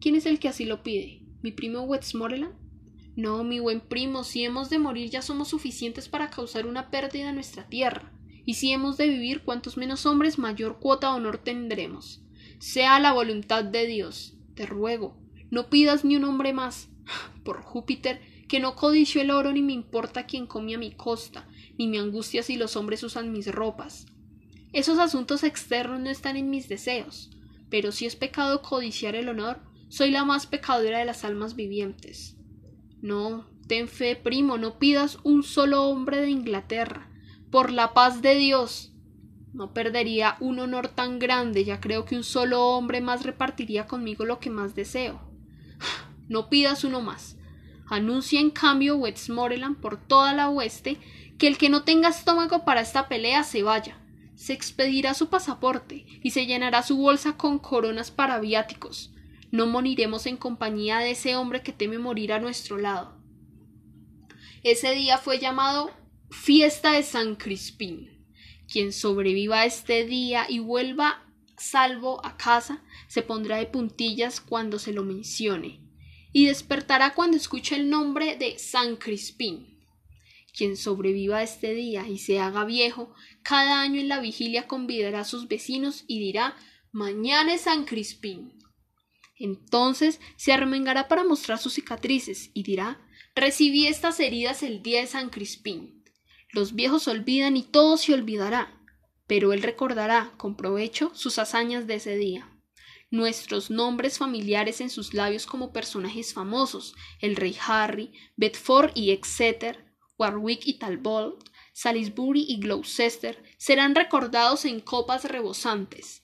¿Quién es el que así lo pide? ¿Mi primo Westmoreland? No, mi buen primo, si hemos de morir ya somos suficientes para causar una pérdida en nuestra tierra. Y si hemos de vivir, cuantos menos hombres, mayor cuota de honor tendremos. Sea la voluntad de Dios. Te ruego, no pidas ni un hombre más. Por Júpiter, que no codicio el oro ni me importa quien come a mi costa, ni me angustia si los hombres usan mis ropas. Esos asuntos externos no están en mis deseos, pero si es pecado codiciar el honor, soy la más pecadora de las almas vivientes. No, ten fe, primo, no pidas un solo hombre de Inglaterra. Por la paz de Dios. No perdería un honor tan grande, ya creo que un solo hombre más repartiría conmigo lo que más deseo. No pidas uno más. Anuncia en cambio Westmoreland por toda la oeste que el que no tenga estómago para esta pelea se vaya. Se expedirá su pasaporte y se llenará su bolsa con coronas para viáticos. No moriremos en compañía de ese hombre que teme morir a nuestro lado. Ese día fue llamado Fiesta de San Crispín. Quien sobreviva este día y vuelva salvo a casa se pondrá de puntillas cuando se lo mencione y despertará cuando escuche el nombre de San Crispín. Quien sobreviva a este día y se haga viejo, cada año en la vigilia convidará a sus vecinos y dirá Mañana es San Crispín. Entonces se arremengará para mostrar sus cicatrices y dirá Recibí estas heridas el día de San Crispín. Los viejos olvidan y todo se olvidará, pero él recordará con provecho sus hazañas de ese día nuestros nombres familiares en sus labios como personajes famosos, el rey Harry, Bedford y Exeter, Warwick y Talbot, Salisbury y Gloucester serán recordados en copas rebosantes.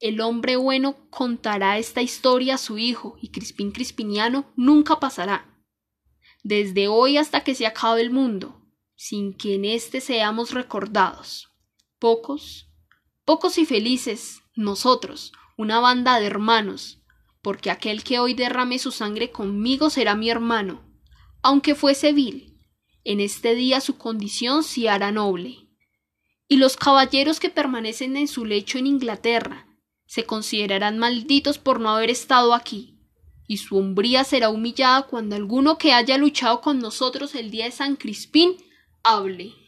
El hombre bueno contará esta historia a su hijo y Crispín Crispiniano nunca pasará. Desde hoy hasta que se acabe el mundo, sin que en éste seamos recordados. Pocos, pocos y felices, nosotros, una banda de hermanos, porque aquel que hoy derrame su sangre conmigo será mi hermano, aunque fuese vil, en este día su condición se hará noble. Y los caballeros que permanecen en su lecho en Inglaterra se considerarán malditos por no haber estado aquí, y su hombría será humillada cuando alguno que haya luchado con nosotros el día de San Crispín hable.